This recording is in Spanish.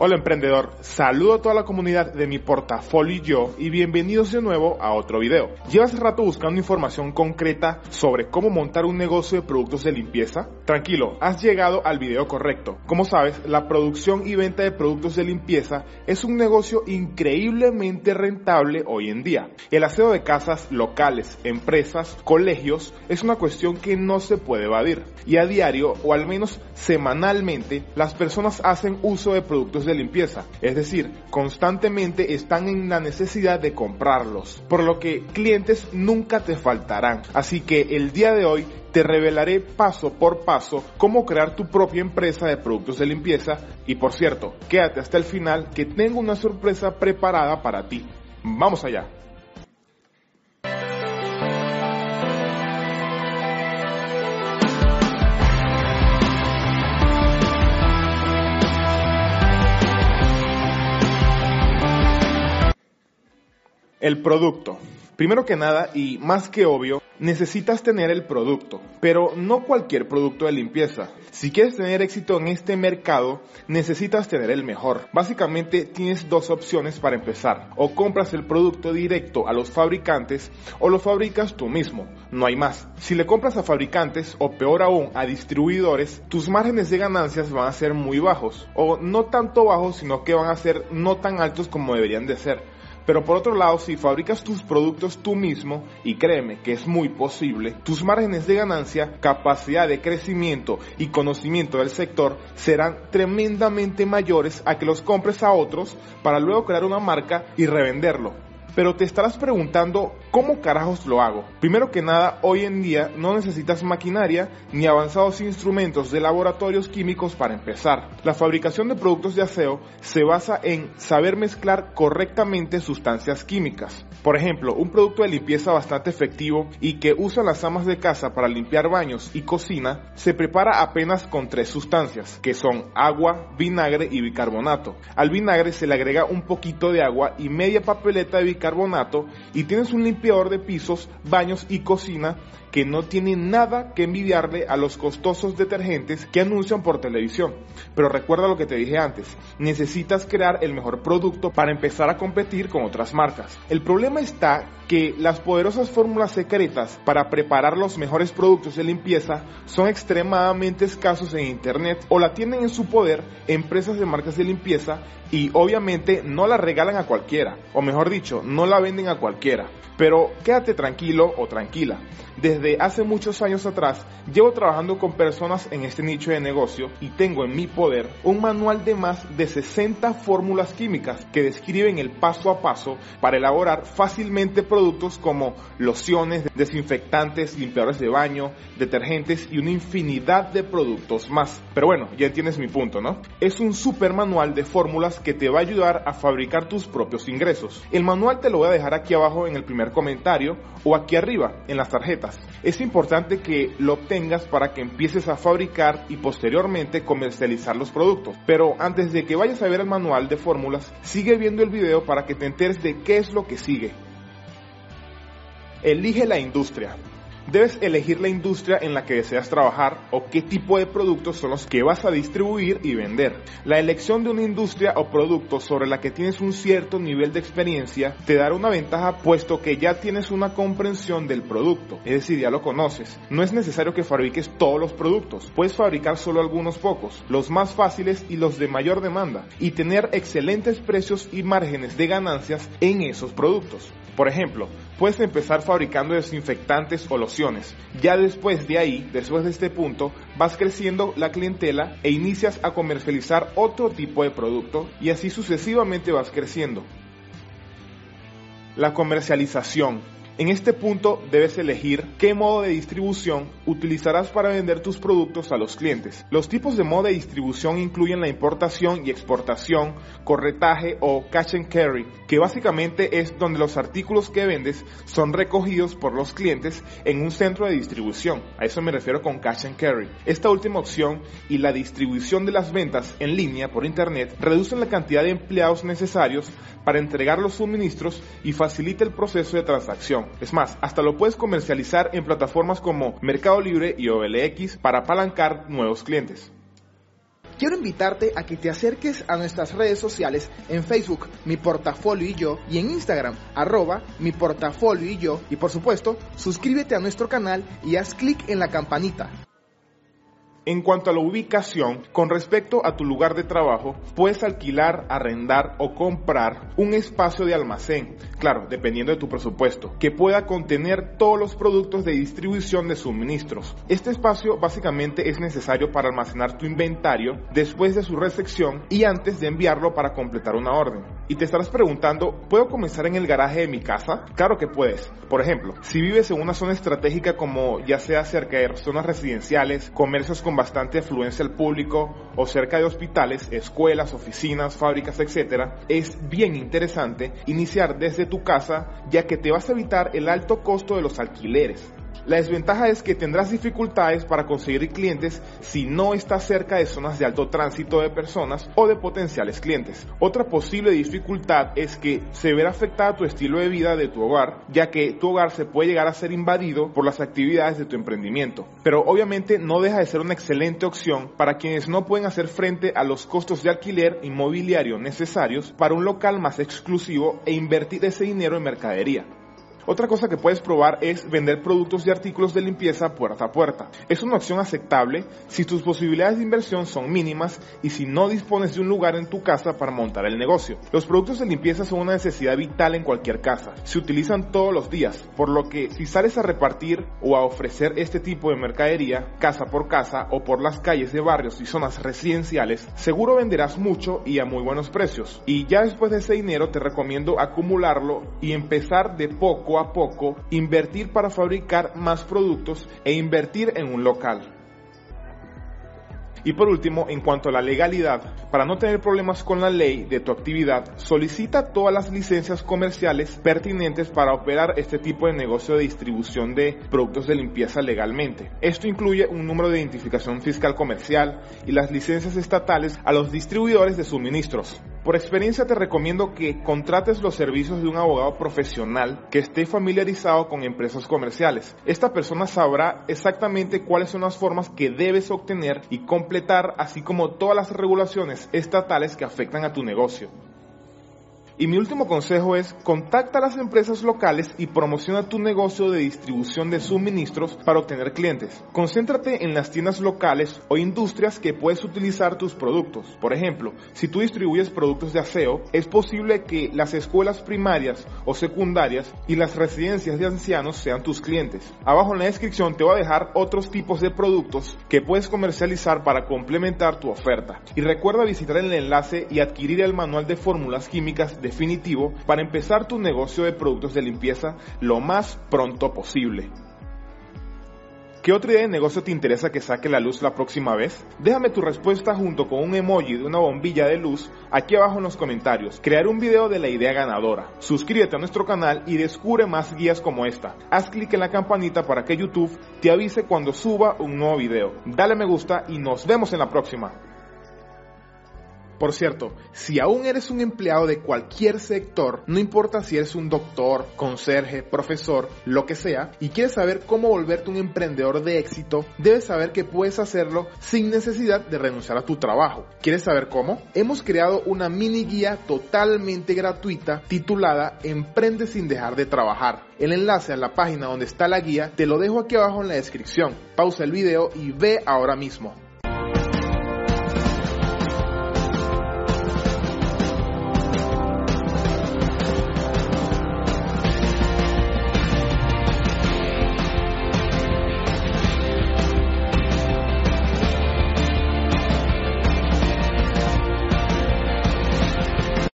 Hola emprendedor, saludo a toda la comunidad de mi portafolio y yo y bienvenidos de nuevo a otro video. ¿Llevas rato buscando información concreta sobre cómo montar un negocio de productos de limpieza? Tranquilo, has llegado al video correcto. Como sabes, la producción y venta de productos de limpieza es un negocio increíblemente rentable hoy en día. El aseo de casas, locales, empresas, colegios es una cuestión que no se puede evadir. Y a diario, o al menos semanalmente, las personas hacen uso de productos limpieza, es decir, constantemente están en la necesidad de comprarlos, por lo que clientes nunca te faltarán. Así que el día de hoy te revelaré paso por paso cómo crear tu propia empresa de productos de limpieza y por cierto, quédate hasta el final que tengo una sorpresa preparada para ti. Vamos allá. El producto. Primero que nada, y más que obvio, necesitas tener el producto, pero no cualquier producto de limpieza. Si quieres tener éxito en este mercado, necesitas tener el mejor. Básicamente tienes dos opciones para empezar. O compras el producto directo a los fabricantes o lo fabricas tú mismo. No hay más. Si le compras a fabricantes o peor aún a distribuidores, tus márgenes de ganancias van a ser muy bajos. O no tanto bajos, sino que van a ser no tan altos como deberían de ser. Pero por otro lado, si fabricas tus productos tú mismo, y créeme que es muy posible, tus márgenes de ganancia, capacidad de crecimiento y conocimiento del sector serán tremendamente mayores a que los compres a otros para luego crear una marca y revenderlo. Pero te estarás preguntando, ¿cómo carajos lo hago? Primero que nada, hoy en día no necesitas maquinaria ni avanzados instrumentos de laboratorios químicos para empezar. La fabricación de productos de aseo se basa en saber mezclar correctamente sustancias químicas. Por ejemplo, un producto de limpieza bastante efectivo y que usan las amas de casa para limpiar baños y cocina se prepara apenas con tres sustancias, que son agua, vinagre y bicarbonato. Al vinagre se le agrega un poquito de agua y media papeleta de bicarbonato carbonato y tienes un limpiador de pisos, baños y cocina que no tiene nada que envidiarle a los costosos detergentes que anuncian por televisión. Pero recuerda lo que te dije antes, necesitas crear el mejor producto para empezar a competir con otras marcas. El problema está que las poderosas fórmulas secretas para preparar los mejores productos de limpieza son extremadamente escasos en Internet o la tienen en su poder empresas de marcas de limpieza y obviamente no la regalan a cualquiera, o mejor dicho, no la venden a cualquiera. Pero quédate tranquilo o tranquila. Desde hace muchos años atrás llevo trabajando con personas en este nicho de negocio y tengo en mi poder un manual de más de 60 fórmulas químicas que describen el paso a paso para elaborar fácilmente productos como lociones, desinfectantes, limpiadores de baño, detergentes y una infinidad de productos más. Pero bueno, ya entiendes mi punto, ¿no? Es un super manual de fórmulas que te va a ayudar a fabricar tus propios ingresos. El manual te lo voy a dejar aquí abajo en el primer comentario o aquí arriba en las tarjetas. Es importante que lo obtengas para que empieces a fabricar y posteriormente comercializar los productos. Pero antes de que vayas a ver el manual de fórmulas, sigue viendo el video para que te enteres de qué es lo que sigue. Elige la industria. Debes elegir la industria en la que deseas trabajar o qué tipo de productos son los que vas a distribuir y vender. La elección de una industria o producto sobre la que tienes un cierto nivel de experiencia te dará una ventaja puesto que ya tienes una comprensión del producto, es decir, ya lo conoces. No es necesario que fabriques todos los productos, puedes fabricar solo algunos pocos, los más fáciles y los de mayor demanda, y tener excelentes precios y márgenes de ganancias en esos productos. Por ejemplo, puedes empezar fabricando desinfectantes o Ya después de ahí, después de este punto, vas creciendo la clientela e inicias a comercializar otro tipo de producto y así sucesivamente vas creciendo. La comercialización en este punto debes elegir qué modo de distribución utilizarás para vender tus productos a los clientes. Los tipos de modo de distribución incluyen la importación y exportación, corretaje o cash and carry, que básicamente es donde los artículos que vendes son recogidos por los clientes en un centro de distribución. A eso me refiero con cash and carry. Esta última opción y la distribución de las ventas en línea por internet reducen la cantidad de empleados necesarios para entregar los suministros y facilita el proceso de transacción. Es más, hasta lo puedes comercializar en plataformas como Mercado Libre y OLX para apalancar nuevos clientes. quiero invitarte a que te acerques a nuestras redes sociales en Facebook, Mi Portafolio y Yo, y en Instagram, arroba Mi Portafolio y Yo, y por supuesto, suscríbete a nuestro canal y haz clic en la campanita. En cuanto a la ubicación, con respecto a tu lugar de trabajo, puedes alquilar, arrendar o comprar un espacio de almacén, claro, dependiendo de tu presupuesto, que pueda contener todos los productos de distribución de suministros. Este espacio básicamente es necesario para almacenar tu inventario después de su recepción y antes de enviarlo para completar una orden. Y te estarás preguntando, ¿puedo comenzar en el garaje de mi casa? Claro que puedes. Por ejemplo, si vives en una zona estratégica como ya sea cerca de zonas residenciales, comercios con bastante afluencia al público o cerca de hospitales, escuelas, oficinas, fábricas, etc., es bien interesante iniciar desde tu casa ya que te vas a evitar el alto costo de los alquileres. La desventaja es que tendrás dificultades para conseguir clientes si no estás cerca de zonas de alto tránsito de personas o de potenciales clientes. Otra posible dificultad es que se verá afectada tu estilo de vida de tu hogar, ya que tu hogar se puede llegar a ser invadido por las actividades de tu emprendimiento. Pero obviamente no deja de ser una excelente opción para quienes no pueden hacer frente a los costos de alquiler inmobiliario necesarios para un local más exclusivo e invertir ese dinero en mercadería. Otra cosa que puedes probar es vender productos y artículos de limpieza puerta a puerta. Es una opción aceptable si tus posibilidades de inversión son mínimas y si no dispones de un lugar en tu casa para montar el negocio. Los productos de limpieza son una necesidad vital en cualquier casa. Se utilizan todos los días, por lo que si sales a repartir o a ofrecer este tipo de mercadería casa por casa o por las calles de barrios y zonas residenciales, seguro venderás mucho y a muy buenos precios. Y ya después de ese dinero te recomiendo acumularlo y empezar de a poco invertir para fabricar más productos e invertir en un local. Y por último, en cuanto a la legalidad, para no tener problemas con la ley de tu actividad, solicita todas las licencias comerciales pertinentes para operar este tipo de negocio de distribución de productos de limpieza legalmente. Esto incluye un número de identificación fiscal comercial y las licencias estatales a los distribuidores de suministros. Por experiencia te recomiendo que contrates los servicios de un abogado profesional que esté familiarizado con empresas comerciales. Esta persona sabrá exactamente cuáles son las formas que debes obtener y completar, así como todas las regulaciones estatales que afectan a tu negocio. Y mi último consejo es contacta a las empresas locales y promociona tu negocio de distribución de suministros para obtener clientes. Concéntrate en las tiendas locales o industrias que puedes utilizar tus productos. Por ejemplo, si tú distribuyes productos de aseo, es posible que las escuelas primarias o secundarias y las residencias de ancianos sean tus clientes. Abajo en la descripción te voy a dejar otros tipos de productos que puedes comercializar para complementar tu oferta. Y recuerda visitar el enlace y adquirir el manual de fórmulas químicas de definitivo para empezar tu negocio de productos de limpieza lo más pronto posible. ¿Qué otra idea de negocio te interesa que saque la luz la próxima vez? Déjame tu respuesta junto con un emoji de una bombilla de luz aquí abajo en los comentarios. Crear un video de la idea ganadora. Suscríbete a nuestro canal y descubre más guías como esta. Haz clic en la campanita para que YouTube te avise cuando suba un nuevo video. Dale me gusta y nos vemos en la próxima. Por cierto, si aún eres un empleado de cualquier sector, no importa si eres un doctor, conserje, profesor, lo que sea, y quieres saber cómo volverte un emprendedor de éxito, debes saber que puedes hacerlo sin necesidad de renunciar a tu trabajo. ¿Quieres saber cómo? Hemos creado una mini guía totalmente gratuita titulada Emprende sin dejar de trabajar. El enlace a la página donde está la guía te lo dejo aquí abajo en la descripción. Pausa el video y ve ahora mismo.